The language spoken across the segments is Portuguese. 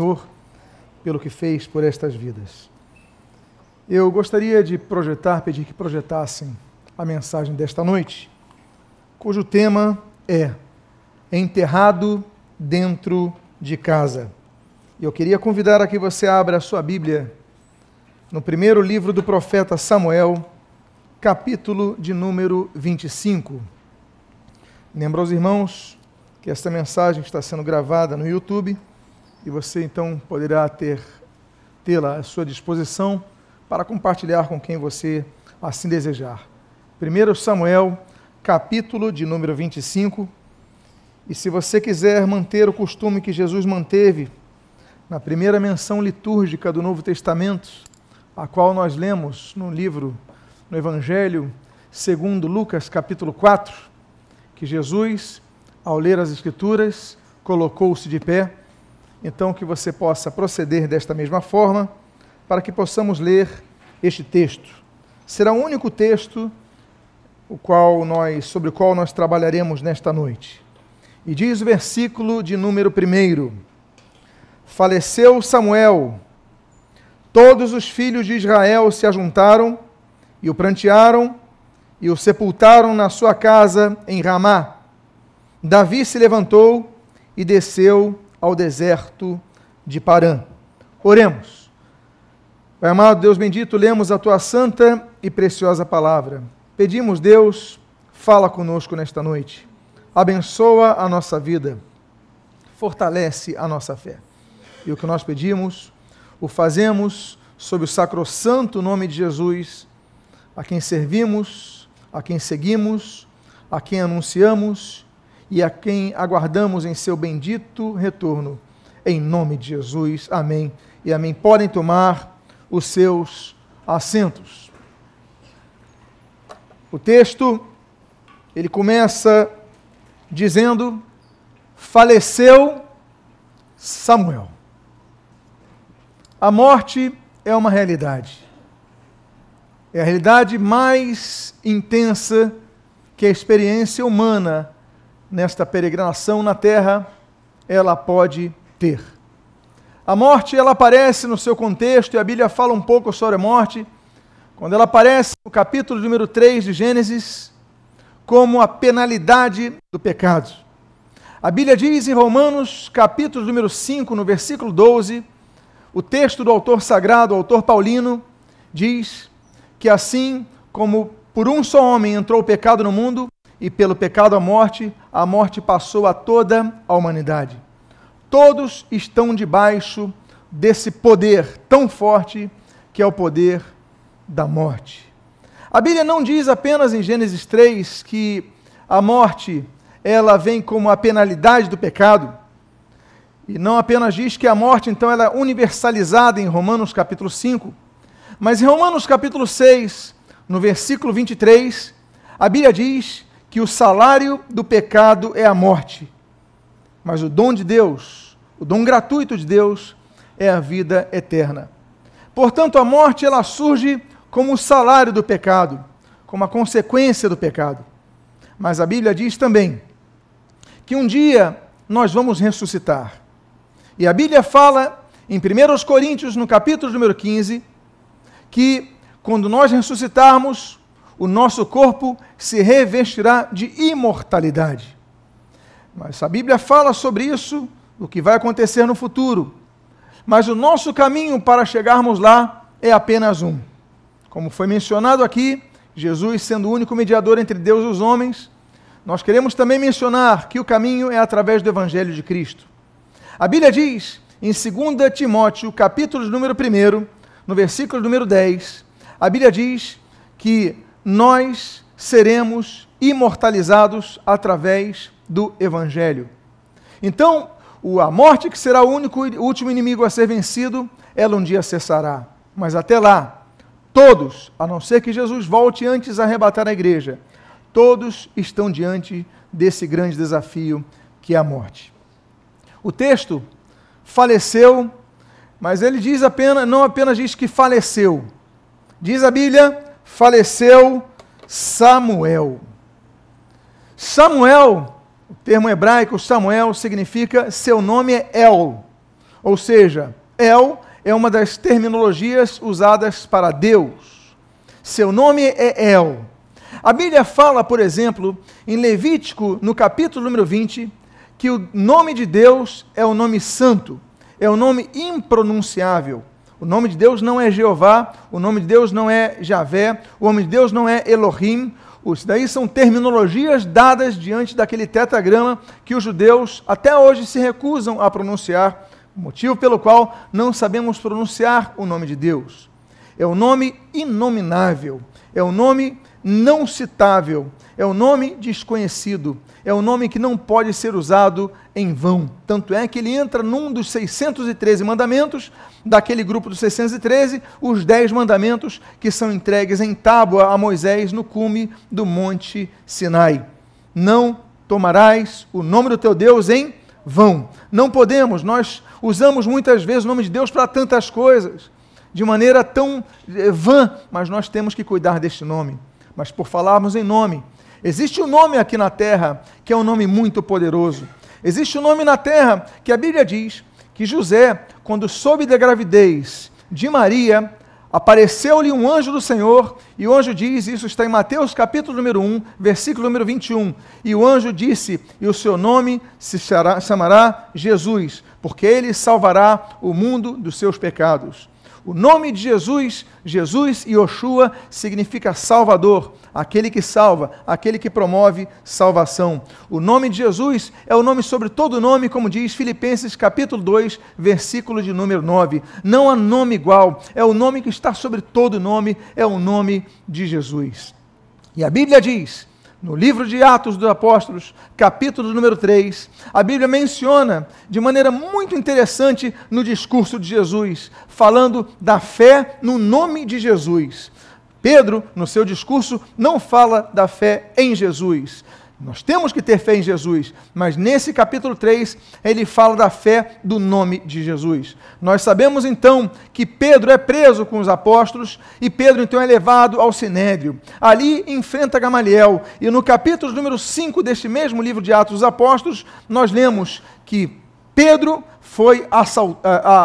Senhor pelo que fez por estas vidas. Eu gostaria de projetar, pedir que projetassem a mensagem desta noite, cujo tema é Enterrado dentro de casa. Eu queria convidar a que você abra a sua Bíblia no primeiro livro do profeta Samuel, capítulo de número 25. Lembro aos irmãos que esta mensagem está sendo gravada no YouTube e você então poderá ter tê-la à sua disposição para compartilhar com quem você assim desejar. 1 Samuel, capítulo de número 25. E se você quiser manter o costume que Jesus manteve na primeira menção litúrgica do Novo Testamento, a qual nós lemos no livro, no Evangelho, segundo Lucas, capítulo 4, que Jesus, ao ler as Escrituras, colocou-se de pé. Então, que você possa proceder desta mesma forma, para que possamos ler este texto. Será o único texto o qual nós, sobre o qual nós trabalharemos nesta noite. E diz o versículo de número 1: Faleceu Samuel, todos os filhos de Israel se ajuntaram e o prantearam e o sepultaram na sua casa em Ramá. Davi se levantou e desceu ao deserto de Parã. Oremos. Pai amado Deus bendito, lemos a tua santa e preciosa palavra. Pedimos, Deus, fala conosco nesta noite. Abençoa a nossa vida. Fortalece a nossa fé. E o que nós pedimos, o fazemos sob o sacrossanto nome de Jesus, a quem servimos a quem seguimos, a quem anunciamos e a quem aguardamos em seu bendito retorno. Em nome de Jesus. Amém. E amém. Podem tomar os seus assentos. O texto ele começa dizendo: faleceu Samuel. A morte é uma realidade. É a realidade mais intensa que a experiência humana nesta peregrinação na terra ela pode ter. A morte ela aparece no seu contexto e a Bíblia fala um pouco sobre a morte quando ela aparece no capítulo número 3 de Gênesis como a penalidade do pecado. A Bíblia diz em Romanos, capítulo número 5, no versículo 12, o texto do autor sagrado, o autor paulino, diz que assim como por um só homem entrou o pecado no mundo, e pelo pecado a morte, a morte passou a toda a humanidade. Todos estão debaixo desse poder tão forte que é o poder da morte. A Bíblia não diz apenas em Gênesis 3 que a morte ela vem como a penalidade do pecado, e não apenas diz que a morte então ela é universalizada em Romanos capítulo 5, mas em Romanos capítulo 6, no versículo 23, a Bíblia diz que o salário do pecado é a morte, mas o dom de Deus, o dom gratuito de Deus, é a vida eterna. Portanto, a morte ela surge como o salário do pecado, como a consequência do pecado. Mas a Bíblia diz também que um dia nós vamos ressuscitar. E a Bíblia fala em 1 Coríntios, no capítulo número 15, que quando nós ressuscitarmos, o nosso corpo se revestirá de imortalidade. Mas a Bíblia fala sobre isso, o que vai acontecer no futuro. Mas o nosso caminho para chegarmos lá é apenas um. Como foi mencionado aqui, Jesus sendo o único mediador entre Deus e os homens, nós queremos também mencionar que o caminho é através do Evangelho de Cristo. A Bíblia diz, em 2 Timóteo, capítulo número 1, no versículo número 10, a Bíblia diz que nós seremos imortalizados através do Evangelho. Então, a morte, que será o único o último inimigo a ser vencido, ela um dia cessará. Mas até lá, todos, a não ser que Jesus volte antes a arrebatar a igreja, todos estão diante desse grande desafio que é a morte. O texto faleceu mas ele diz apenas, não apenas diz que faleceu. Diz a Bíblia, faleceu Samuel. Samuel, o termo hebraico Samuel significa seu nome é El. Ou seja, El é uma das terminologias usadas para Deus. Seu nome é El. A Bíblia fala, por exemplo, em Levítico, no capítulo número 20, que o nome de Deus é o nome santo, é o nome impronunciável. O nome de Deus não é Jeová, o nome de Deus não é Javé, o nome de Deus não é Elohim. Isso daí são terminologias dadas diante daquele tetragrama que os judeus até hoje se recusam a pronunciar, motivo pelo qual não sabemos pronunciar o nome de Deus. É o nome inominável, é o nome não citável, é o nome desconhecido, é o nome que não pode ser usado em vão. Tanto é que ele entra num dos 613 mandamentos, daquele grupo dos 613, os 10 mandamentos que são entregues em tábua a Moisés no cume do Monte Sinai. Não tomarás o nome do teu Deus em vão. Não podemos, nós usamos muitas vezes o nome de Deus para tantas coisas, de maneira tão eh, vã, mas nós temos que cuidar deste nome mas por falarmos em nome. Existe um nome aqui na terra que é um nome muito poderoso. Existe um nome na terra que a Bíblia diz que José, quando soube da gravidez de Maria, apareceu-lhe um anjo do Senhor, e o anjo diz, isso está em Mateus capítulo número 1, versículo número 21, e o anjo disse, e o seu nome se chamará Jesus, porque ele salvará o mundo dos seus pecados. O nome de Jesus, Jesus e Oshua, significa Salvador, aquele que salva, aquele que promove salvação. O nome de Jesus é o nome sobre todo nome, como diz Filipenses capítulo 2, versículo de número 9. Não há nome igual, é o nome que está sobre todo nome, é o nome de Jesus. E a Bíblia diz no livro de Atos dos Apóstolos, capítulo número 3, a Bíblia menciona de maneira muito interessante no discurso de Jesus, falando da fé no nome de Jesus. Pedro, no seu discurso, não fala da fé em Jesus, nós temos que ter fé em Jesus, mas nesse capítulo 3 ele fala da fé do nome de Jesus. Nós sabemos então que Pedro é preso com os apóstolos e Pedro então é levado ao sinédrio. Ali enfrenta Gamaliel e no capítulo número 5 deste mesmo livro de Atos dos Apóstolos, nós lemos que Pedro foi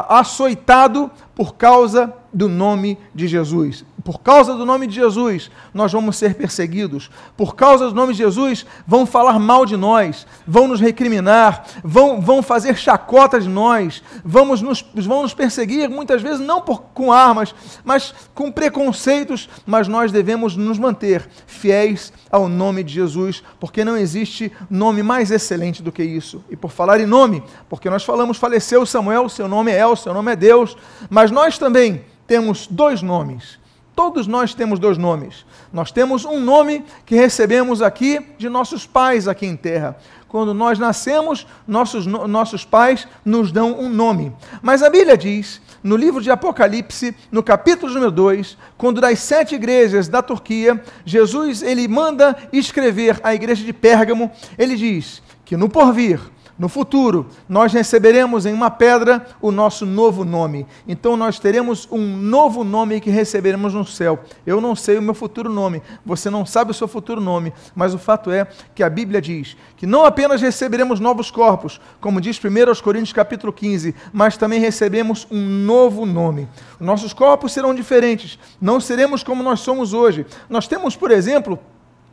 açoitado por causa do nome de Jesus. Por causa do nome de Jesus, nós vamos ser perseguidos. Por causa do nome de Jesus, vão falar mal de nós, vão nos recriminar, vão, vão fazer chacota de nós, vamos nos, vão nos perseguir, muitas vezes não por, com armas, mas com preconceitos, mas nós devemos nos manter fiéis ao nome de Jesus, porque não existe nome mais excelente do que isso. E por falar em nome, porque nós falamos, faleceu Samuel, seu nome é El, seu nome é Deus, mas nós também temos dois nomes. Todos nós temos dois nomes. Nós temos um nome que recebemos aqui de nossos pais aqui em terra. Quando nós nascemos, nossos, nossos pais nos dão um nome. Mas a Bíblia diz, no livro de Apocalipse, no capítulo número 2, quando das sete igrejas da Turquia, Jesus ele manda escrever a igreja de Pérgamo, ele diz que no porvir no futuro, nós receberemos em uma pedra o nosso novo nome. Então nós teremos um novo nome que receberemos no céu. Eu não sei o meu futuro nome, você não sabe o seu futuro nome, mas o fato é que a Bíblia diz que não apenas receberemos novos corpos, como diz 1 Coríntios capítulo 15, mas também recebemos um novo nome. Nossos corpos serão diferentes, não seremos como nós somos hoje. Nós temos, por exemplo,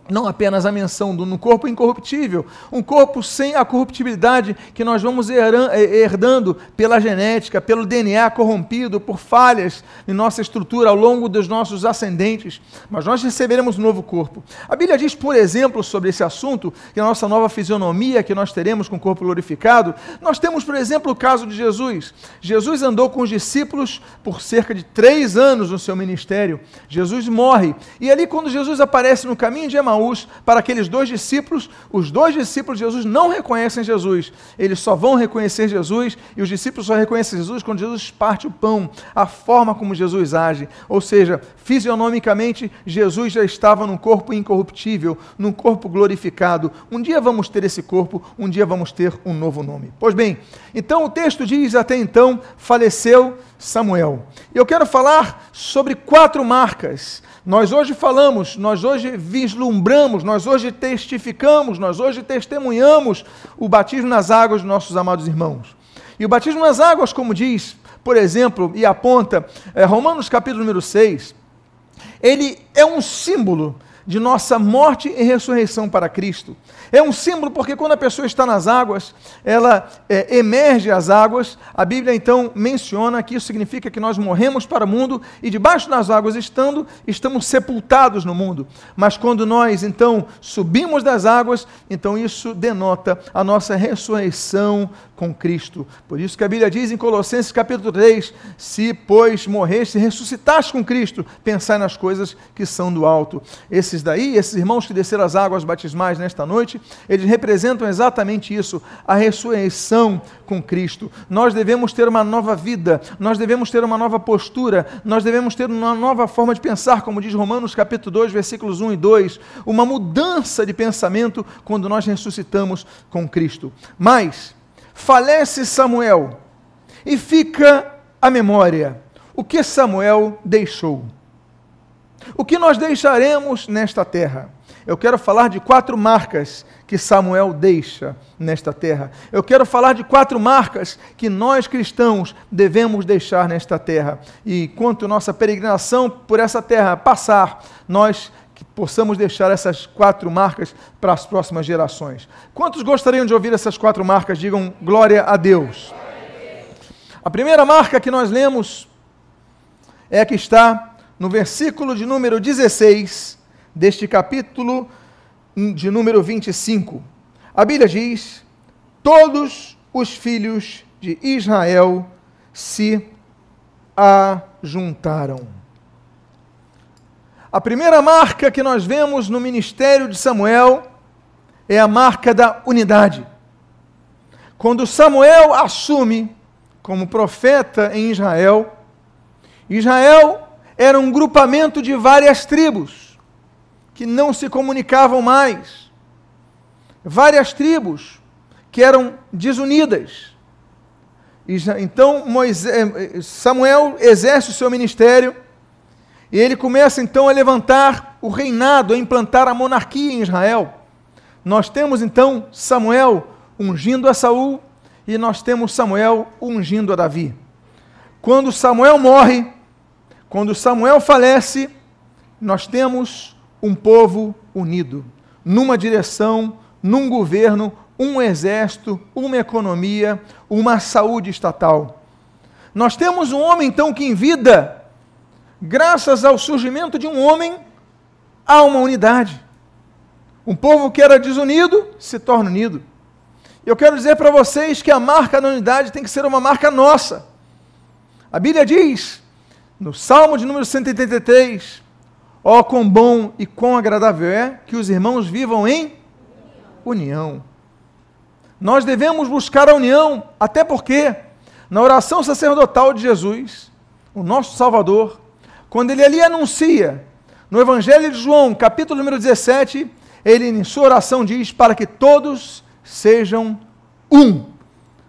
não apenas a menção do no corpo incorruptível, um corpo sem a corruptibilidade que nós vamos herdando pela genética, pelo DNA corrompido, por falhas em nossa estrutura ao longo dos nossos ascendentes, mas nós receberemos um novo corpo. A Bíblia diz, por exemplo, sobre esse assunto, que a nossa nova fisionomia que nós teremos com o corpo glorificado, nós temos, por exemplo, o caso de Jesus. Jesus andou com os discípulos por cerca de três anos no seu ministério. Jesus morre, e ali quando Jesus aparece no caminho de Emaús, Emaús para aqueles dois discípulos, os dois discípulos de Jesus não reconhecem Jesus. Eles só vão reconhecer Jesus e os discípulos só reconhecem Jesus quando Jesus parte o pão, a forma como Jesus age. Ou seja, fisionomicamente, Jesus já estava num corpo incorruptível, num corpo glorificado. Um dia vamos ter esse corpo, um dia vamos ter um novo nome. Pois bem, então o texto diz até então, faleceu Samuel. Eu quero falar sobre quatro marcas nós hoje falamos, nós hoje vislumbramos, nós hoje testificamos, nós hoje testemunhamos o batismo nas águas dos nossos amados irmãos. E o batismo nas águas, como diz, por exemplo, e aponta é, Romanos capítulo número 6, ele é um símbolo de nossa morte e ressurreição para Cristo. É um símbolo porque quando a pessoa está nas águas, ela é, emerge as águas. A Bíblia então menciona que isso significa que nós morremos para o mundo e debaixo das águas estando, estamos sepultados no mundo. Mas quando nós então subimos das águas, então isso denota a nossa ressurreição com Cristo. Por isso que a Bíblia diz em Colossenses capítulo 3: Se, pois, morreste e ressuscitaste com Cristo, pensai nas coisas que são do alto. Esses daí, esses irmãos que desceram as águas batismais nesta noite, eles representam exatamente isso, a ressurreição com Cristo. Nós devemos ter uma nova vida, nós devemos ter uma nova postura, nós devemos ter uma nova forma de pensar, como diz Romanos capítulo 2, versículos 1 e 2, uma mudança de pensamento quando nós ressuscitamos com Cristo. Mas falece Samuel e fica a memória. O que Samuel deixou? O que nós deixaremos nesta terra? Eu quero falar de quatro marcas que Samuel deixa nesta terra. Eu quero falar de quatro marcas que nós cristãos devemos deixar nesta terra. E enquanto nossa peregrinação por essa terra passar, nós que possamos deixar essas quatro marcas para as próximas gerações. Quantos gostariam de ouvir essas quatro marcas? Digam glória a Deus. A primeira marca que nós lemos é a que está no versículo de número 16 deste capítulo de número 25. A Bíblia diz: Todos os filhos de Israel se ajuntaram. A primeira marca que nós vemos no ministério de Samuel é a marca da unidade. Quando Samuel assume como profeta em Israel, Israel era um grupamento de várias tribos que não se comunicavam mais. Várias tribos que eram desunidas. Então Moisés, Samuel exerce o seu ministério e ele começa então a levantar o reinado, a implantar a monarquia em Israel. Nós temos então Samuel ungindo a Saul e nós temos Samuel ungindo a Davi. Quando Samuel morre, quando Samuel falece, nós temos um povo unido, numa direção, num governo, um exército, uma economia, uma saúde estatal. Nós temos um homem então que em vida graças ao surgimento de um homem, há uma unidade. Um povo que era desunido se torna unido. Eu quero dizer para vocês que a marca da unidade tem que ser uma marca nossa. A Bíblia diz, no Salmo de número 183, ó oh, quão bom e quão agradável é que os irmãos vivam em união. Nós devemos buscar a união, até porque na oração sacerdotal de Jesus, o nosso Salvador, quando ele ali anuncia, no Evangelho de João, capítulo número 17, ele em sua oração diz: para que todos sejam um.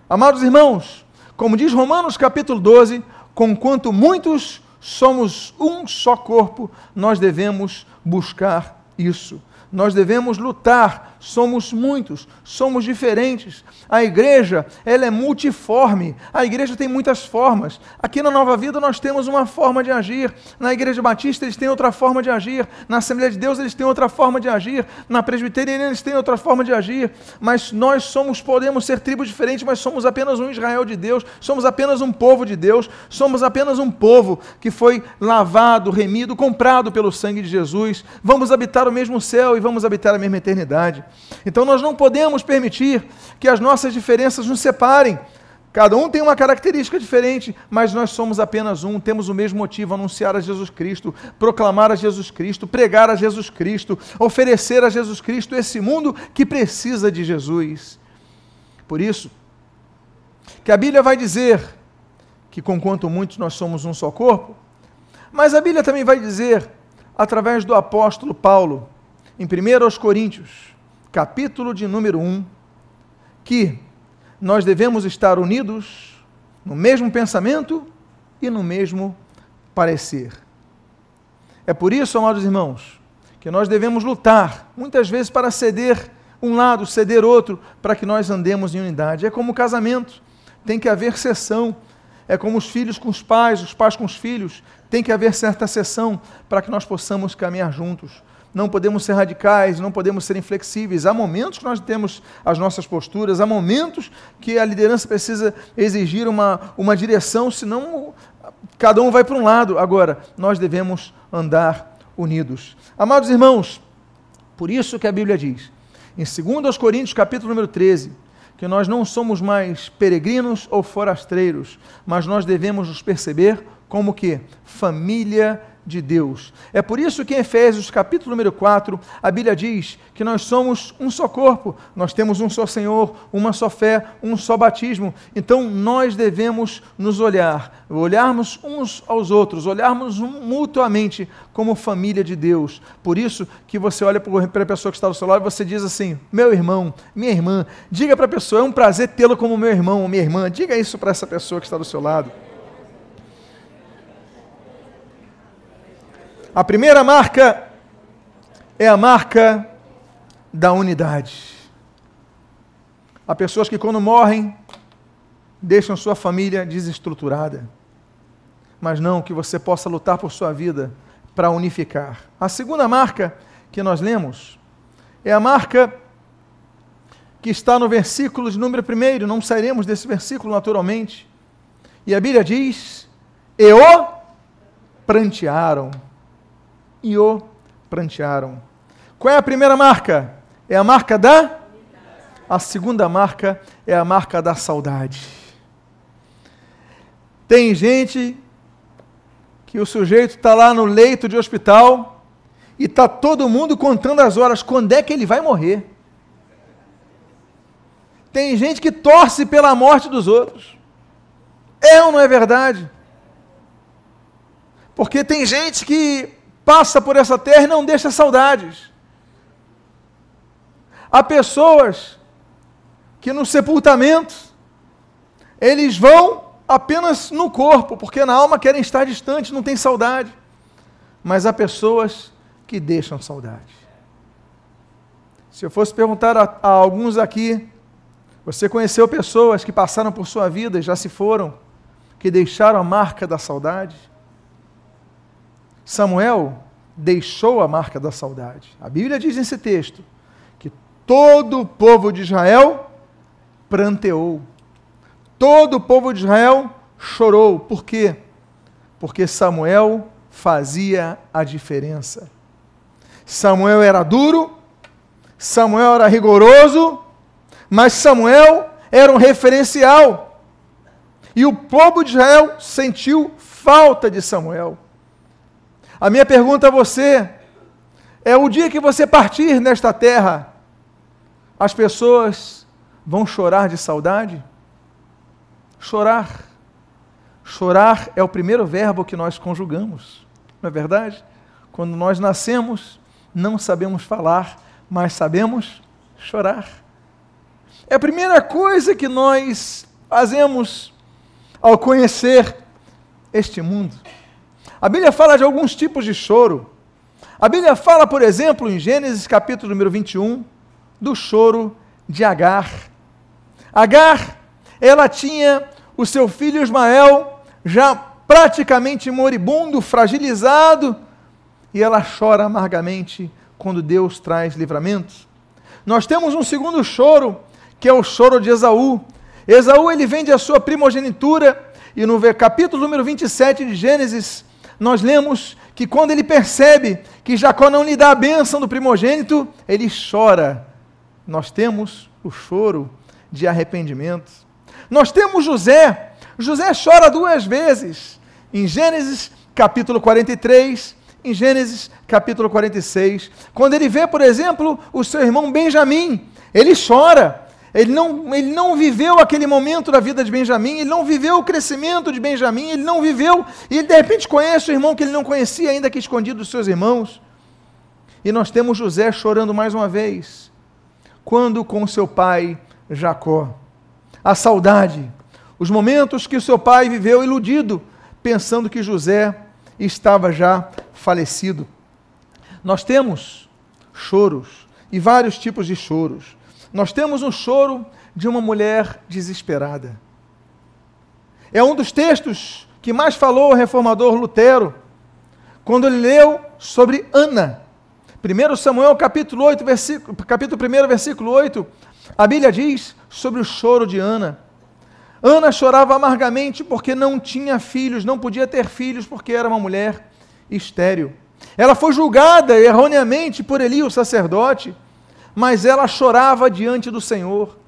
Amados irmãos, como diz Romanos capítulo 12, conquanto muitos somos um só corpo, nós devemos buscar isso. Nós devemos lutar somos muitos, somos diferentes. A igreja, ela é multiforme. A igreja tem muitas formas. Aqui na Nova Vida nós temos uma forma de agir. Na Igreja Batista eles têm outra forma de agir. Na Assembleia de Deus eles têm outra forma de agir. Na Presbiteriana eles têm outra forma de agir. Mas nós somos, podemos ser tribos diferentes, mas somos apenas um Israel de Deus. Somos apenas um povo de Deus. Somos apenas um povo que foi lavado, remido, comprado pelo sangue de Jesus. Vamos habitar o mesmo céu e vamos habitar a mesma eternidade. Então nós não podemos permitir que as nossas diferenças nos separem. Cada um tem uma característica diferente, mas nós somos apenas um, temos o mesmo motivo: anunciar a Jesus Cristo, proclamar a Jesus Cristo, pregar a Jesus Cristo, oferecer a Jesus Cristo esse mundo que precisa de Jesus. Por isso, que a Bíblia vai dizer que, conquanto muitos nós somos um só corpo, mas a Bíblia também vai dizer, através do apóstolo Paulo, em 1 Coríntios, capítulo de número 1, que nós devemos estar unidos no mesmo pensamento e no mesmo parecer. É por isso, amados irmãos, que nós devemos lutar, muitas vezes, para ceder um lado, ceder outro, para que nós andemos em unidade. É como o casamento. tem que haver sessão. É como os filhos com os pais, os pais com os filhos. Tem que haver certa sessão para que nós possamos caminhar juntos. Não podemos ser radicais, não podemos ser inflexíveis. Há momentos que nós temos as nossas posturas, há momentos que a liderança precisa exigir uma, uma direção, senão cada um vai para um lado. Agora, nós devemos andar unidos. Amados irmãos, por isso que a Bíblia diz, em 2 Coríntios, capítulo número 13, que nós não somos mais peregrinos ou forasteiros, mas nós devemos nos perceber como que família de Deus. É por isso que em Efésios, capítulo número 4, a Bíblia diz que nós somos um só corpo, nós temos um só Senhor, uma só fé, um só batismo. Então nós devemos nos olhar, olharmos uns aos outros, olharmos mutuamente como família de Deus. Por isso que você olha para a pessoa que está do seu lado e você diz assim: meu irmão, minha irmã, diga para a pessoa, é um prazer tê-lo como meu irmão ou minha irmã, diga isso para essa pessoa que está do seu lado. A primeira marca é a marca da unidade. Há pessoas que, quando morrem, deixam sua família desestruturada. Mas não que você possa lutar por sua vida para unificar. A segunda marca que nós lemos é a marca que está no versículo de número 1. Não sairemos desse versículo naturalmente. E a Bíblia diz: E o prantearam e o prantearam. Qual é a primeira marca? É a marca da? A segunda marca é a marca da saudade. Tem gente que o sujeito está lá no leito de hospital e está todo mundo contando as horas, quando é que ele vai morrer. Tem gente que torce pela morte dos outros. É ou não é verdade? Porque tem gente que passa por essa terra e não deixa saudades. Há pessoas que no sepultamento eles vão apenas no corpo, porque na alma querem estar distantes, não tem saudade. Mas há pessoas que deixam saudade. Se eu fosse perguntar a, a alguns aqui, você conheceu pessoas que passaram por sua vida e já se foram, que deixaram a marca da saudade? Samuel deixou a marca da saudade. A Bíblia diz nesse texto que todo o povo de Israel pranteou. Todo o povo de Israel chorou. Por quê? Porque Samuel fazia a diferença. Samuel era duro, Samuel era rigoroso, mas Samuel era um referencial. E o povo de Israel sentiu falta de Samuel. A minha pergunta a você é: o dia que você partir nesta terra, as pessoas vão chorar de saudade? Chorar. Chorar é o primeiro verbo que nós conjugamos, não é verdade? Quando nós nascemos, não sabemos falar, mas sabemos chorar. É a primeira coisa que nós fazemos ao conhecer este mundo. A Bíblia fala de alguns tipos de choro. A Bíblia fala, por exemplo, em Gênesis capítulo número 21, do choro de Agar. Agar, ela tinha o seu filho Ismael já praticamente moribundo, fragilizado, e ela chora amargamente quando Deus traz livramentos. Nós temos um segundo choro, que é o choro de Esaú. Esaú ele vende a sua primogenitura, e no capítulo número 27 de Gênesis, nós lemos que quando ele percebe que Jacó não lhe dá a bênção do primogênito, ele chora. Nós temos o choro de arrependimento. Nós temos José. José chora duas vezes. Em Gênesis capítulo 43, em Gênesis capítulo 46. Quando ele vê, por exemplo, o seu irmão Benjamim, ele chora. Ele não, ele não viveu aquele momento da vida de Benjamim, ele não viveu o crescimento de Benjamim, ele não viveu, e ele de repente conhece o irmão que ele não conhecia, ainda que escondido dos seus irmãos. E nós temos José chorando mais uma vez, quando com seu pai Jacó. A saudade, os momentos que o seu pai viveu iludido, pensando que José estava já falecido. Nós temos choros e vários tipos de choros. Nós temos um choro de uma mulher desesperada. É um dos textos que mais falou o reformador Lutero, quando ele leu sobre Ana. 1 Samuel capítulo 8, versículo, capítulo 1, versículo 8, a Bíblia diz sobre o choro de Ana. Ana chorava amargamente porque não tinha filhos, não podia ter filhos porque era uma mulher estéril. Ela foi julgada erroneamente por Eli, o sacerdote, mas ela chorava diante do Senhor.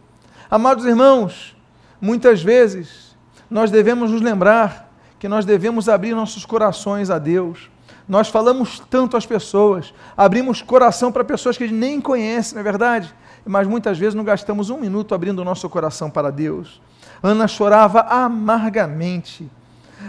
Amados irmãos, muitas vezes nós devemos nos lembrar que nós devemos abrir nossos corações a Deus. Nós falamos tanto às pessoas, abrimos coração para pessoas que a gente nem conhece, não é verdade? Mas muitas vezes não gastamos um minuto abrindo o nosso coração para Deus. Ana chorava amargamente.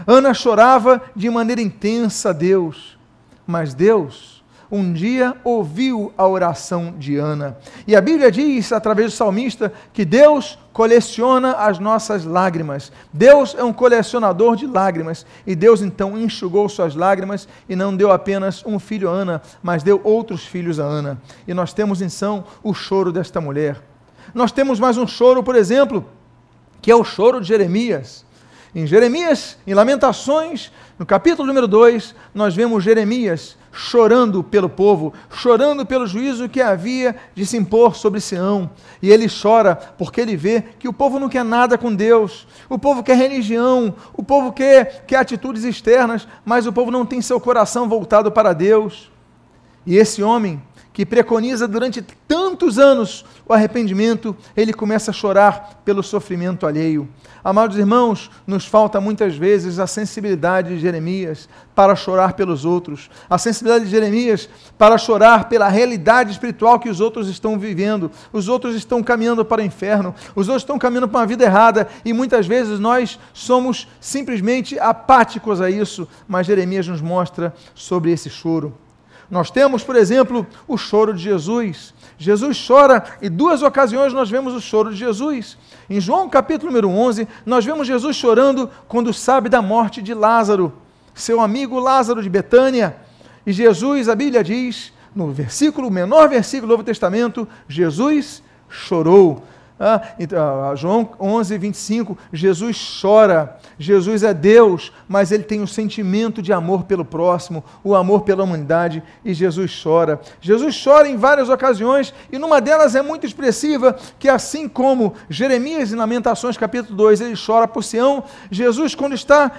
Ana chorava de maneira intensa a Deus. Mas Deus um dia ouviu a oração de Ana. E a Bíblia diz, através do salmista, que Deus coleciona as nossas lágrimas. Deus é um colecionador de lágrimas. E Deus então enxugou suas lágrimas e não deu apenas um filho a Ana, mas deu outros filhos a Ana. E nós temos então o choro desta mulher. Nós temos mais um choro, por exemplo, que é o choro de Jeremias. Em Jeremias, em Lamentações, no capítulo número 2, nós vemos Jeremias chorando pelo povo, chorando pelo juízo que havia de se impor sobre Sião. E ele chora porque ele vê que o povo não quer nada com Deus, o povo quer religião, o povo quer, quer atitudes externas, mas o povo não tem seu coração voltado para Deus. E esse homem, que preconiza durante tantos anos o arrependimento, ele começa a chorar pelo sofrimento alheio. Amados irmãos, nos falta muitas vezes a sensibilidade de Jeremias para chorar pelos outros, a sensibilidade de Jeremias para chorar pela realidade espiritual que os outros estão vivendo. Os outros estão caminhando para o inferno, os outros estão caminhando para uma vida errada e muitas vezes nós somos simplesmente apáticos a isso, mas Jeremias nos mostra sobre esse choro. Nós temos, por exemplo, o choro de Jesus. Jesus chora, e duas ocasiões nós vemos o choro de Jesus. Em João capítulo número 11, nós vemos Jesus chorando quando sabe da morte de Lázaro, seu amigo Lázaro de Betânia. E Jesus, a Bíblia diz, no versículo, menor versículo do Novo Testamento, Jesus chorou. Ah, então, João 11, 25, Jesus chora. Jesus é Deus, mas ele tem um sentimento de amor pelo próximo, o amor pela humanidade, e Jesus chora. Jesus chora em várias ocasiões, e numa delas é muito expressiva, que assim como Jeremias em Lamentações capítulo 2, ele chora por Sião, Jesus quando está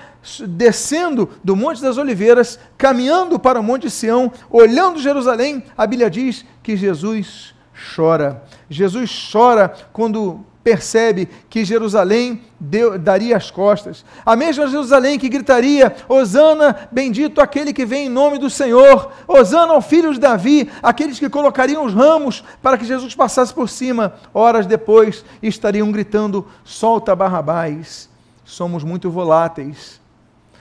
descendo do Monte das Oliveiras, caminhando para o Monte Sião, olhando Jerusalém, a Bíblia diz que Jesus chora. Jesus chora quando percebe que Jerusalém deu, daria as costas. A mesma Jerusalém que gritaria: Hosana, bendito aquele que vem em nome do Senhor. Hosana ao filho de Davi, aqueles que colocariam os ramos para que Jesus passasse por cima. Horas depois estariam gritando: Solta Barrabás. Somos muito voláteis.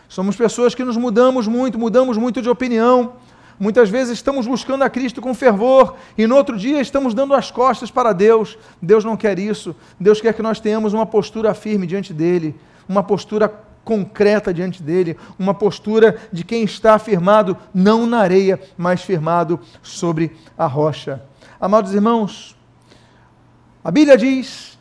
Somos pessoas que nos mudamos muito, mudamos muito de opinião. Muitas vezes estamos buscando a Cristo com fervor e no outro dia estamos dando as costas para Deus. Deus não quer isso. Deus quer que nós tenhamos uma postura firme diante dele, uma postura concreta diante dele, uma postura de quem está firmado não na areia, mas firmado sobre a rocha. Amados irmãos, a Bíblia diz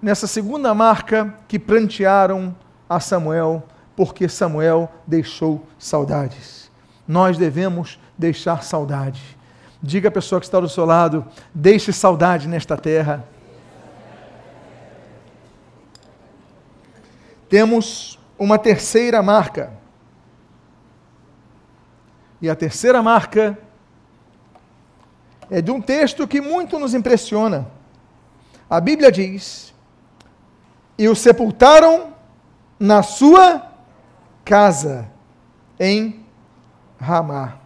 nessa segunda marca que prantearam a Samuel, porque Samuel deixou saudades. Nós devemos deixar saudade. Diga à pessoa que está do seu lado: deixe saudade nesta terra. Temos uma terceira marca. E a terceira marca é de um texto que muito nos impressiona. A Bíblia diz: E o sepultaram na sua casa, em Ramá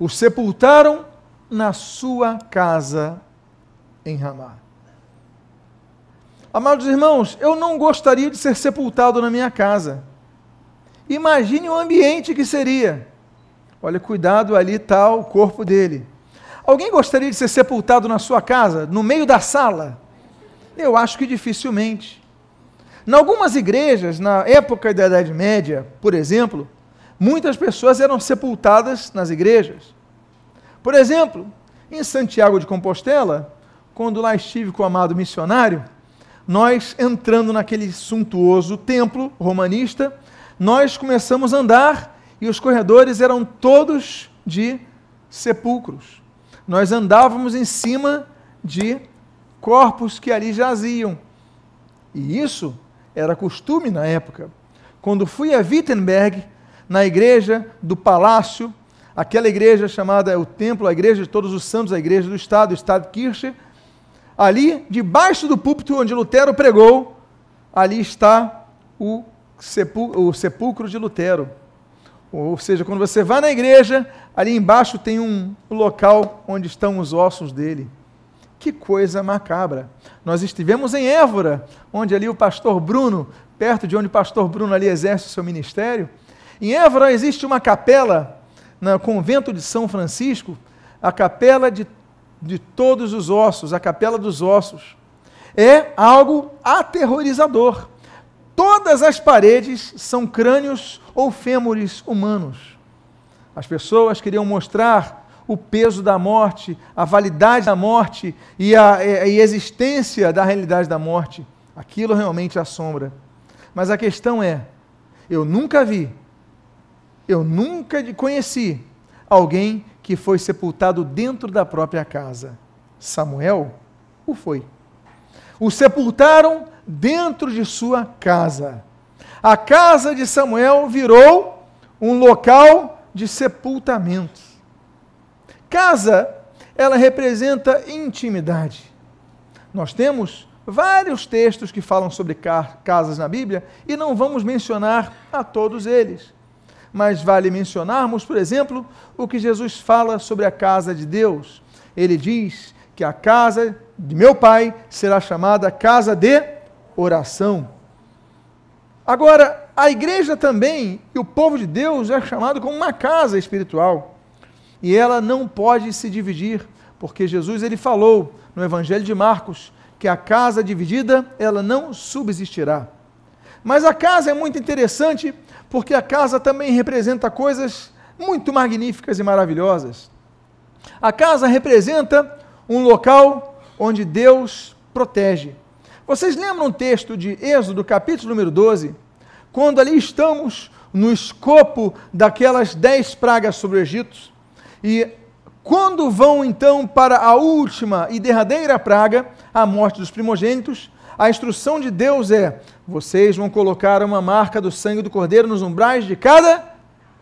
o sepultaram na sua casa em Ramá. Amados irmãos, eu não gostaria de ser sepultado na minha casa. Imagine o ambiente que seria. Olha, cuidado, ali está o corpo dele. Alguém gostaria de ser sepultado na sua casa, no meio da sala? Eu acho que dificilmente. Em algumas igrejas, na época da Idade Média, por exemplo, muitas pessoas eram sepultadas nas igrejas. Por exemplo, em Santiago de Compostela, quando lá estive com o amado missionário, nós entrando naquele suntuoso templo romanista, nós começamos a andar e os corredores eram todos de sepulcros. Nós andávamos em cima de corpos que ali jaziam. E isso era costume na época. Quando fui a Wittenberg, na igreja do palácio, aquela igreja chamada o templo, a igreja de todos os santos, a igreja do Estado, o Estado Kirche, ali, debaixo do púlpito onde Lutero pregou, ali está o, o sepulcro de Lutero. Ou seja, quando você vai na igreja, ali embaixo tem um local onde estão os ossos dele. Que coisa macabra. Nós estivemos em Évora, onde ali o pastor Bruno, perto de onde o pastor Bruno ali exerce o seu ministério. Em Évora existe uma capela, no convento de São Francisco, a capela de, de todos os ossos, a capela dos ossos. É algo aterrorizador. Todas as paredes são crânios ou fêmures humanos. As pessoas queriam mostrar o peso da morte, a validade da morte e a, a existência da realidade da morte. Aquilo realmente assombra. Mas a questão é: eu nunca vi, eu nunca conheci alguém que foi sepultado dentro da própria casa. Samuel o foi. O sepultaram dentro de sua casa. A casa de Samuel virou um local de sepultamento. Casa, ela representa intimidade. Nós temos vários textos que falam sobre casas na Bíblia e não vamos mencionar a todos eles. Mas vale mencionarmos, por exemplo, o que Jesus fala sobre a casa de Deus. Ele diz que a casa de meu Pai será chamada casa de oração. Agora, a igreja também e o povo de Deus é chamado como uma casa espiritual e ela não pode se dividir, porque Jesus ele falou no Evangelho de Marcos que a casa dividida ela não subsistirá. Mas a casa é muito interessante porque a casa também representa coisas muito magníficas e maravilhosas. A casa representa um local onde Deus protege. Vocês lembram o texto de Êxodo, capítulo número 12, quando ali estamos no escopo daquelas dez pragas sobre o Egito? E quando vão então para a última e derradeira praga, a morte dos primogênitos, a instrução de Deus é: vocês vão colocar uma marca do sangue do cordeiro nos umbrais de cada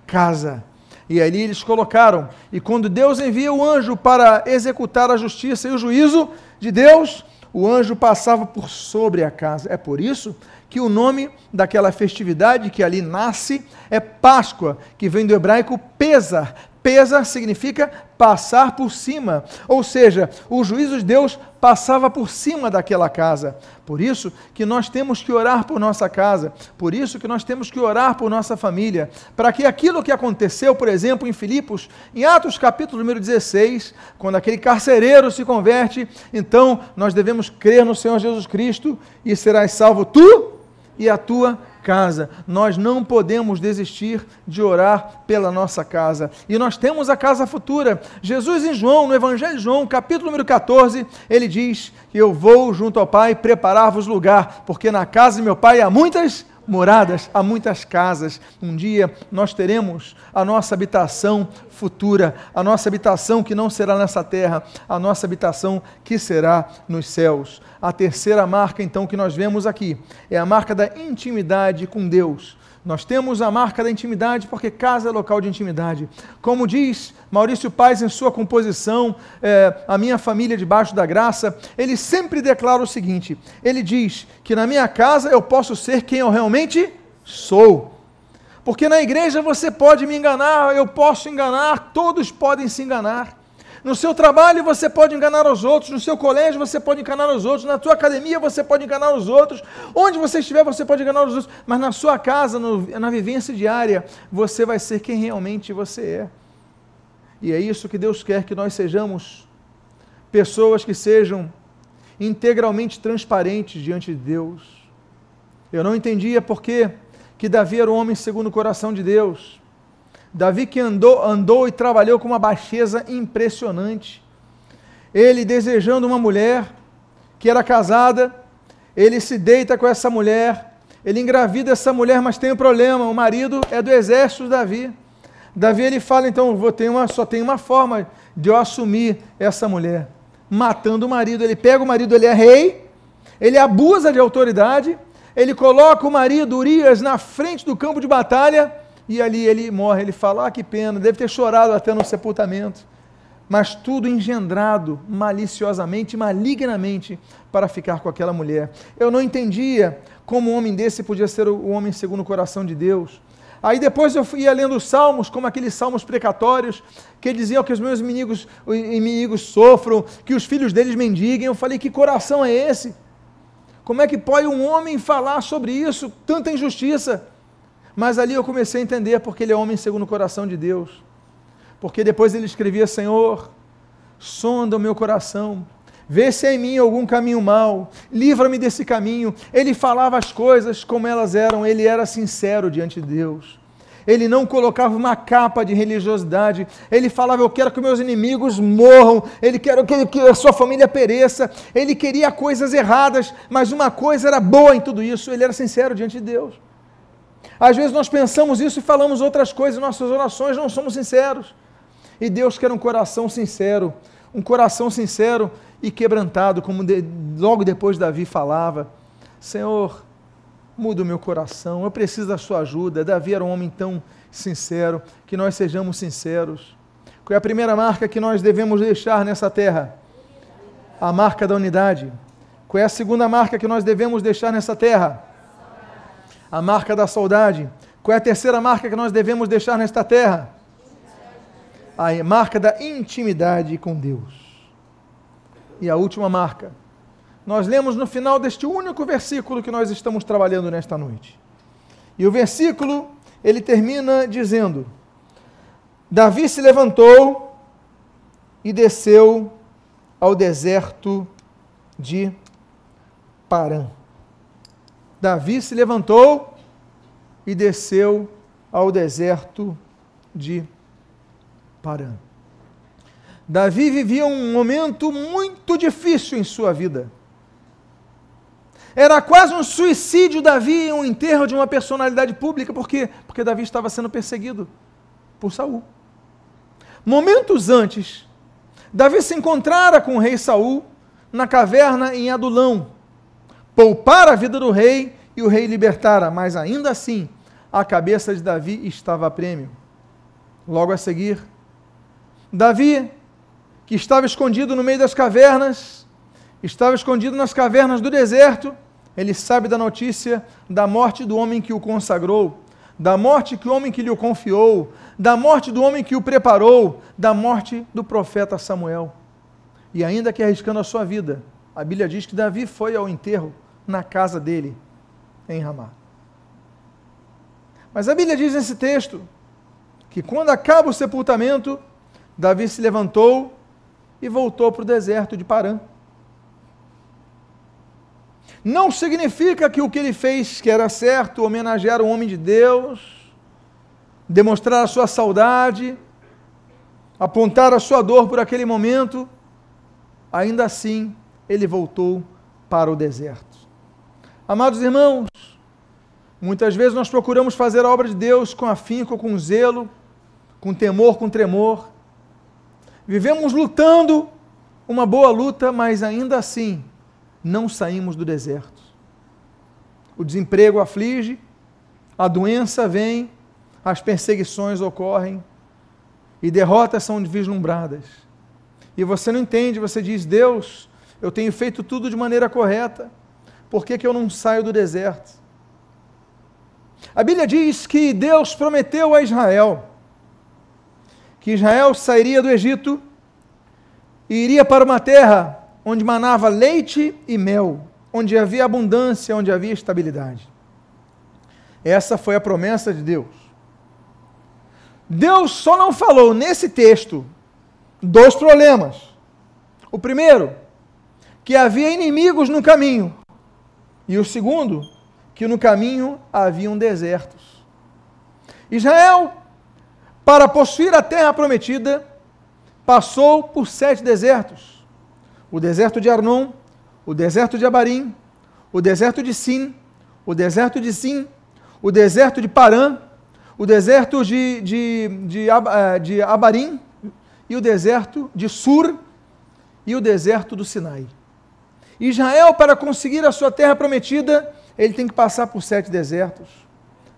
casa. E ali eles colocaram. E quando Deus envia o anjo para executar a justiça e o juízo de Deus, o anjo passava por sobre a casa. É por isso que o nome daquela festividade que ali nasce é Páscoa, que vem do hebraico pesa, Pesa significa passar por cima, ou seja, o juízo de Deus passava por cima daquela casa. Por isso que nós temos que orar por nossa casa, por isso que nós temos que orar por nossa família, para que aquilo que aconteceu, por exemplo, em Filipos, em Atos capítulo número 16, quando aquele carcereiro se converte, então nós devemos crer no Senhor Jesus Cristo e serás salvo tu e a tua casa. Nós não podemos desistir de orar pela nossa casa. E nós temos a casa futura. Jesus em João, no Evangelho de João, capítulo número 14, ele diz eu vou junto ao Pai preparar-vos lugar, porque na casa de meu Pai há muitas moradas, há muitas casas. Um dia nós teremos a nossa habitação futura, a nossa habitação que não será nessa terra, a nossa habitação que será nos céus. A terceira marca, então, que nós vemos aqui é a marca da intimidade com Deus. Nós temos a marca da intimidade porque casa é local de intimidade. Como diz Maurício Paz em sua composição, é, A Minha Família Debaixo da Graça, ele sempre declara o seguinte: ele diz que na minha casa eu posso ser quem eu realmente sou. Porque na igreja você pode me enganar, eu posso enganar, todos podem se enganar. No seu trabalho você pode enganar os outros, no seu colégio você pode enganar os outros, na sua academia você pode enganar os outros, onde você estiver você pode enganar os outros, mas na sua casa, no, na vivência diária, você vai ser quem realmente você é. E é isso que Deus quer que nós sejamos pessoas que sejam integralmente transparentes diante de Deus. Eu não entendia por que, Davi era o homem segundo o coração de Deus. Davi que andou, andou e trabalhou com uma baixeza impressionante. Ele desejando uma mulher que era casada, ele se deita com essa mulher, ele engravida essa mulher, mas tem um problema, o marido é do exército de Davi. Davi ele fala, então, vou ter uma, só tem uma forma de eu assumir essa mulher, matando o marido. Ele pega o marido, ele é rei, ele abusa de autoridade, ele coloca o marido Urias na frente do campo de batalha e ali ele morre. Ele fala: Ah, que pena, deve ter chorado até no sepultamento. Mas tudo engendrado maliciosamente, malignamente, para ficar com aquela mulher. Eu não entendia como um homem desse podia ser o homem segundo o coração de Deus. Aí depois eu ia lendo os salmos, como aqueles salmos precatórios, que diziam que os meus inimigos, inimigos sofram, que os filhos deles mendiguem. Eu falei, que coração é esse? Como é que pode um homem falar sobre isso? Tanta injustiça. Mas ali eu comecei a entender porque ele é homem segundo o coração de Deus. Porque depois ele escrevia: Senhor, sonda o meu coração, vê se há em mim algum caminho mau, livra-me desse caminho. Ele falava as coisas como elas eram, ele era sincero diante de Deus. Ele não colocava uma capa de religiosidade, ele falava: Eu quero que meus inimigos morram, ele quer que, que a sua família pereça, ele queria coisas erradas, mas uma coisa era boa em tudo isso, ele era sincero diante de Deus. Às vezes nós pensamos isso e falamos outras coisas, nossas orações não somos sinceros. E Deus quer um coração sincero, um coração sincero e quebrantado, como de, logo depois Davi falava: Senhor, muda o meu coração, eu preciso da sua ajuda. Davi era um homem tão sincero, que nós sejamos sinceros. Qual é a primeira marca que nós devemos deixar nessa terra? A marca da unidade. Qual é a segunda marca que nós devemos deixar nessa terra? A marca da saudade. Qual é a terceira marca que nós devemos deixar nesta terra? A marca da intimidade com Deus. E a última marca, nós lemos no final deste único versículo que nós estamos trabalhando nesta noite. E o versículo, ele termina dizendo: Davi se levantou e desceu ao deserto de Parã. Davi se levantou e desceu ao deserto de Parã. Davi vivia um momento muito difícil em sua vida. Era quase um suicídio Davi, um enterro de uma personalidade pública, por quê? Porque Davi estava sendo perseguido por Saul. Momentos antes, Davi se encontrara com o rei Saul na caverna em Adulão, poupara a vida do rei e o rei libertara, mas ainda assim a cabeça de Davi estava a prêmio. Logo a seguir, Davi, que estava escondido no meio das cavernas, estava escondido nas cavernas do deserto, ele sabe da notícia da morte do homem que o consagrou, da morte que o homem que lhe o confiou, da morte do homem que o preparou, da morte do profeta Samuel. E ainda que arriscando a sua vida, a Bíblia diz que Davi foi ao enterro na casa dele, em Ramá. Mas a Bíblia diz nesse texto que quando acaba o sepultamento, Davi se levantou e voltou para o deserto de Parã não significa que o que ele fez que era certo, homenagear o homem de Deus, demonstrar a sua saudade, apontar a sua dor por aquele momento, ainda assim ele voltou para o deserto. Amados irmãos, muitas vezes nós procuramos fazer a obra de Deus com afinco, com zelo, com temor, com tremor. Vivemos lutando uma boa luta, mas ainda assim não saímos do deserto. O desemprego aflige, a doença vem, as perseguições ocorrem e derrotas são vislumbradas. E você não entende, você diz: Deus, eu tenho feito tudo de maneira correta, por que, que eu não saio do deserto? A Bíblia diz que Deus prometeu a Israel que Israel sairia do Egito e iria para uma terra onde manava leite e mel, onde havia abundância, onde havia estabilidade. Essa foi a promessa de Deus. Deus só não falou nesse texto dois problemas. O primeiro, que havia inimigos no caminho. E o segundo, que no caminho haviam desertos. Israel, para possuir a terra prometida, passou por sete desertos o deserto de Arnon, o deserto de Abarim, o deserto de Sim, o deserto de Sim, o deserto de Parã, o deserto de, de, de, eh, de Abarim e o deserto de Sur e o deserto do Sinai. Israel, para conseguir a sua terra prometida, ele tem que passar por sete desertos.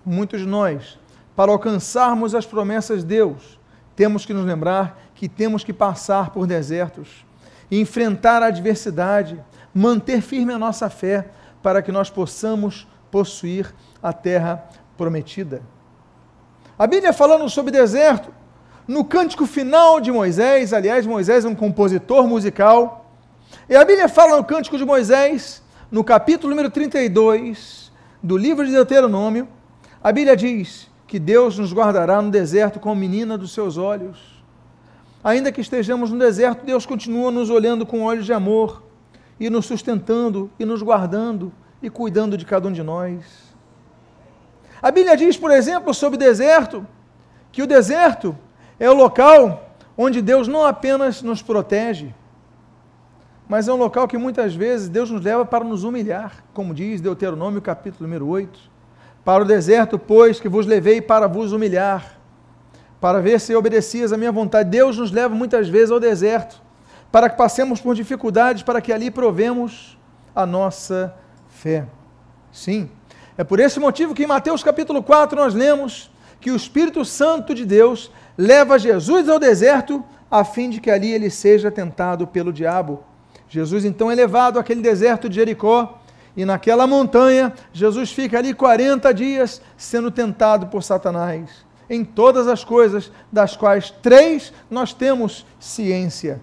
Muitos de nós, para alcançarmos as promessas de Deus, temos que nos lembrar que temos que passar por desertos, enfrentar a adversidade, manter firme a nossa fé, para que nós possamos possuir a terra prometida. A Bíblia falando sobre deserto, no cântico final de Moisés, aliás, Moisés é um compositor musical, e a Bíblia fala no cântico de Moisés, no capítulo número 32 do livro de Deuteronômio, a Bíblia diz que Deus nos guardará no deserto como menina dos seus olhos. Ainda que estejamos no deserto, Deus continua nos olhando com olhos de amor e nos sustentando e nos guardando e cuidando de cada um de nós. A Bíblia diz, por exemplo, sobre o deserto, que o deserto é o local onde Deus não apenas nos protege, mas é um local que muitas vezes Deus nos leva para nos humilhar, como diz Deuteronômio capítulo número 8. Para o deserto, pois, que vos levei para vos humilhar, para ver se obedecias à minha vontade. Deus nos leva muitas vezes ao deserto, para que passemos por dificuldades, para que ali provemos a nossa fé. Sim, é por esse motivo que em Mateus capítulo 4 nós lemos que o Espírito Santo de Deus leva Jesus ao deserto a fim de que ali ele seja tentado pelo diabo. Jesus então é levado àquele deserto de Jericó e naquela montanha Jesus fica ali 40 dias sendo tentado por Satanás em todas as coisas das quais três nós temos ciência.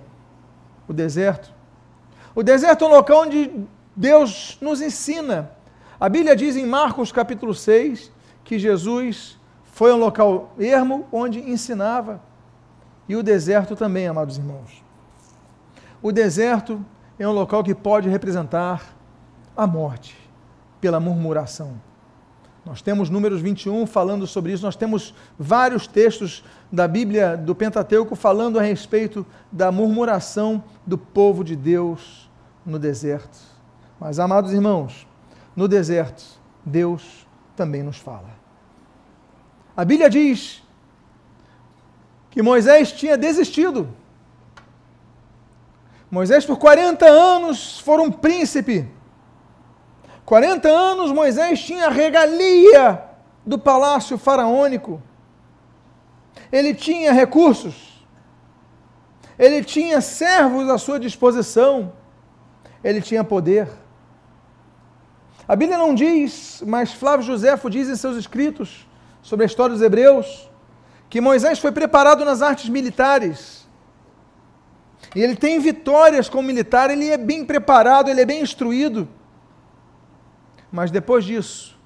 O deserto. O deserto é um local onde Deus nos ensina a Bíblia diz em Marcos capítulo 6 que Jesus foi a um local ermo onde ensinava. E o deserto também, amados irmãos. O deserto é um local que pode representar a morte pela murmuração. Nós temos Números 21 falando sobre isso, nós temos vários textos da Bíblia, do Pentateuco, falando a respeito da murmuração do povo de Deus no deserto. Mas, amados irmãos, no deserto, Deus também nos fala. A Bíblia diz que Moisés tinha desistido. Moisés, por 40 anos, foi um príncipe. 40 anos Moisés tinha a regalia do palácio faraônico. Ele tinha recursos. Ele tinha servos à sua disposição. Ele tinha poder. A Bíblia não diz, mas Flávio Josefo diz em seus escritos sobre a história dos hebreus, que Moisés foi preparado nas artes militares. E ele tem vitórias como militar, ele é bem preparado, ele é bem instruído. Mas depois disso,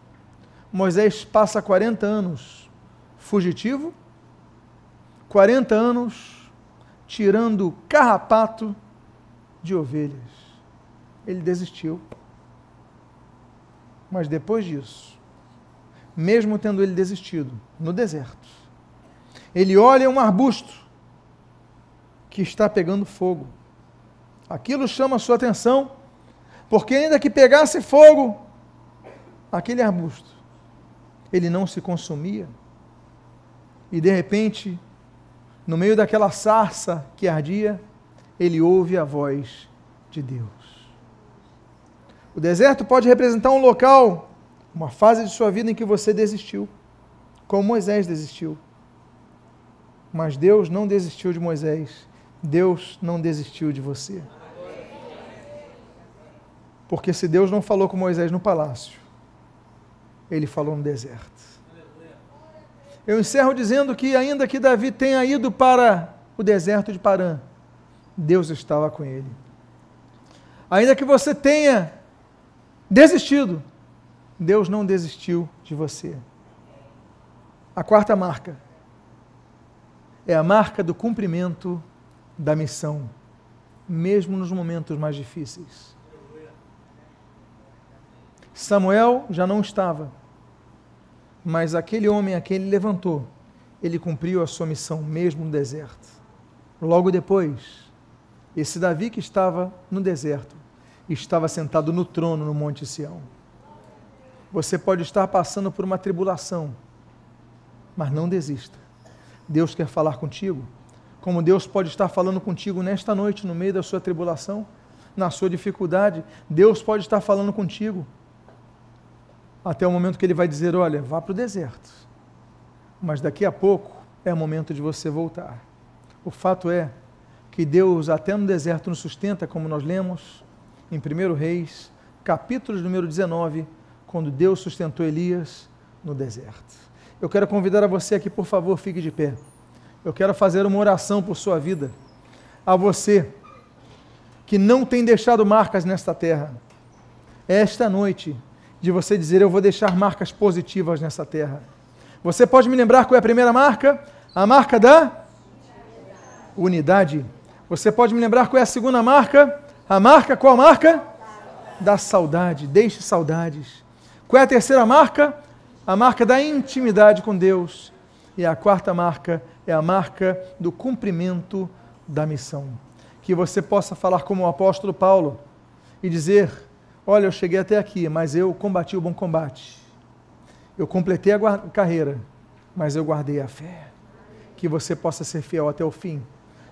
Moisés passa 40 anos fugitivo, 40 anos tirando carrapato de ovelhas. Ele desistiu. Mas depois disso, mesmo tendo ele desistido, no deserto, ele olha um arbusto que está pegando fogo. Aquilo chama a sua atenção, porque ainda que pegasse fogo, aquele arbusto, ele não se consumia. E de repente, no meio daquela sarça que ardia, ele ouve a voz de Deus. O deserto pode representar um local, uma fase de sua vida em que você desistiu, como Moisés desistiu. Mas Deus não desistiu de Moisés. Deus não desistiu de você. Porque se Deus não falou com Moisés no palácio, ele falou no deserto. Eu encerro dizendo que, ainda que Davi tenha ido para o deserto de Parã, Deus estava com ele. Ainda que você tenha desistido, Deus não desistiu de você. A quarta marca é a marca do cumprimento da missão, mesmo nos momentos mais difíceis. Samuel já não estava, mas aquele homem a quem ele levantou, ele cumpriu a sua missão mesmo no deserto. Logo depois, esse Davi que estava no deserto, estava sentado no trono no Monte Sião. Você pode estar passando por uma tribulação, mas não desista. Deus quer falar contigo, como Deus pode estar falando contigo nesta noite, no meio da sua tribulação, na sua dificuldade. Deus pode estar falando contigo, até o momento que Ele vai dizer: Olha, vá para o deserto, mas daqui a pouco é o momento de você voltar. O fato é que Deus, até no deserto, nos sustenta, como nós lemos em 1 Reis, capítulo número 19 quando Deus sustentou Elias no deserto. Eu quero convidar a você aqui, por favor, fique de pé. Eu quero fazer uma oração por sua vida. A você que não tem deixado marcas nesta terra. É esta noite de você dizer: Eu vou deixar marcas positivas nessa terra. Você pode me lembrar qual é a primeira marca? A marca da unidade. Você pode me lembrar qual é a segunda marca? A marca, qual marca? Da saudade. Deixe saudades. Qual é a terceira marca? A marca da intimidade com Deus. E a quarta marca é a marca do cumprimento da missão. Que você possa falar como o apóstolo Paulo e dizer: Olha, eu cheguei até aqui, mas eu combati o bom combate. Eu completei a carreira, mas eu guardei a fé. Que você possa ser fiel até o fim.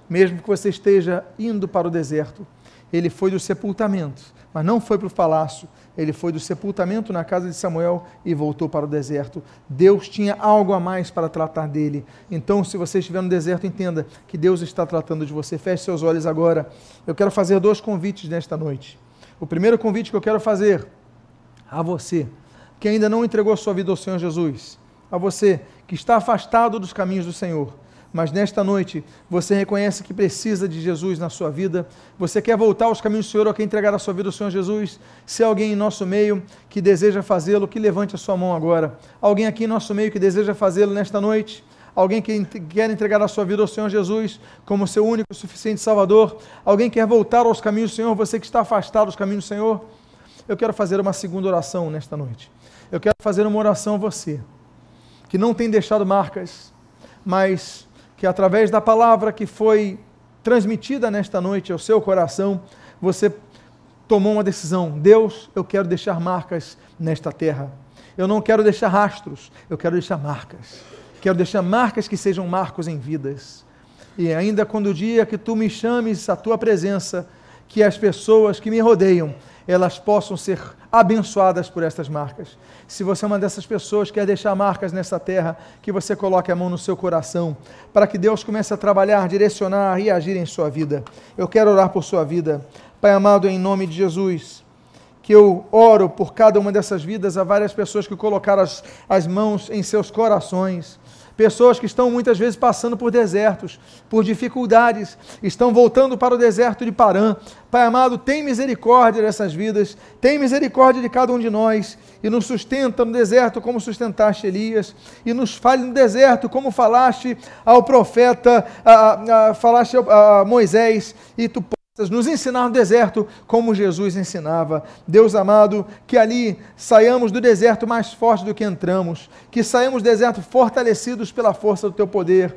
Mesmo que você esteja indo para o deserto, ele foi do sepultamento, mas não foi para o palácio, ele foi do sepultamento na casa de Samuel e voltou para o deserto. Deus tinha algo a mais para tratar dele. Então, se você estiver no deserto, entenda que Deus está tratando de você. Feche seus olhos agora. Eu quero fazer dois convites nesta noite. O primeiro convite que eu quero fazer a você que ainda não entregou sua vida ao Senhor Jesus, a você que está afastado dos caminhos do Senhor mas nesta noite você reconhece que precisa de Jesus na sua vida, você quer voltar aos caminhos do Senhor ou quer entregar a sua vida ao Senhor Jesus, se há alguém em nosso meio que deseja fazê-lo, que levante a sua mão agora. Alguém aqui em nosso meio que deseja fazê-lo nesta noite? Alguém que quer entregar a sua vida ao Senhor Jesus como seu único e suficiente Salvador? Alguém quer voltar aos caminhos do Senhor, você que está afastado dos caminhos do Senhor? Eu quero fazer uma segunda oração nesta noite. Eu quero fazer uma oração a você, que não tem deixado marcas, mas que através da palavra que foi transmitida nesta noite ao seu coração, você tomou uma decisão. Deus, eu quero deixar marcas nesta terra. Eu não quero deixar rastros, eu quero deixar marcas. Quero deixar marcas que sejam marcos em vidas. E ainda quando o dia que tu me chames à tua presença, que as pessoas que me rodeiam elas possam ser abençoadas por estas marcas. Se você é uma dessas pessoas que quer deixar marcas nessa terra, que você coloque a mão no seu coração, para que Deus comece a trabalhar, direcionar e agir em sua vida. Eu quero orar por sua vida. Pai amado, em nome de Jesus, que eu oro por cada uma dessas vidas, há várias pessoas que colocaram as, as mãos em seus corações pessoas que estão muitas vezes passando por desertos, por dificuldades, estão voltando para o deserto de Parã. Pai amado, tem misericórdia dessas vidas, tem misericórdia de cada um de nós e nos sustenta no deserto como sustentaste Elias e nos fale no deserto como falaste ao profeta, a, a, falaste a, a Moisés e tu nos ensinar no deserto como Jesus ensinava. Deus amado, que ali saiamos do deserto mais forte do que entramos, que saiamos do deserto fortalecidos pela força do teu poder.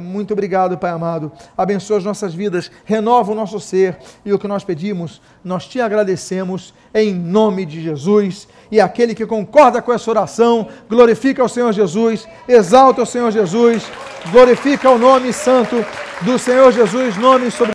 Muito obrigado, Pai amado. Abençoa as nossas vidas, renova o nosso ser e o que nós pedimos, nós te agradecemos em nome de Jesus. E aquele que concorda com essa oração, glorifica o Senhor Jesus, exalta o Senhor Jesus, glorifica o nome santo do Senhor Jesus, nome sobre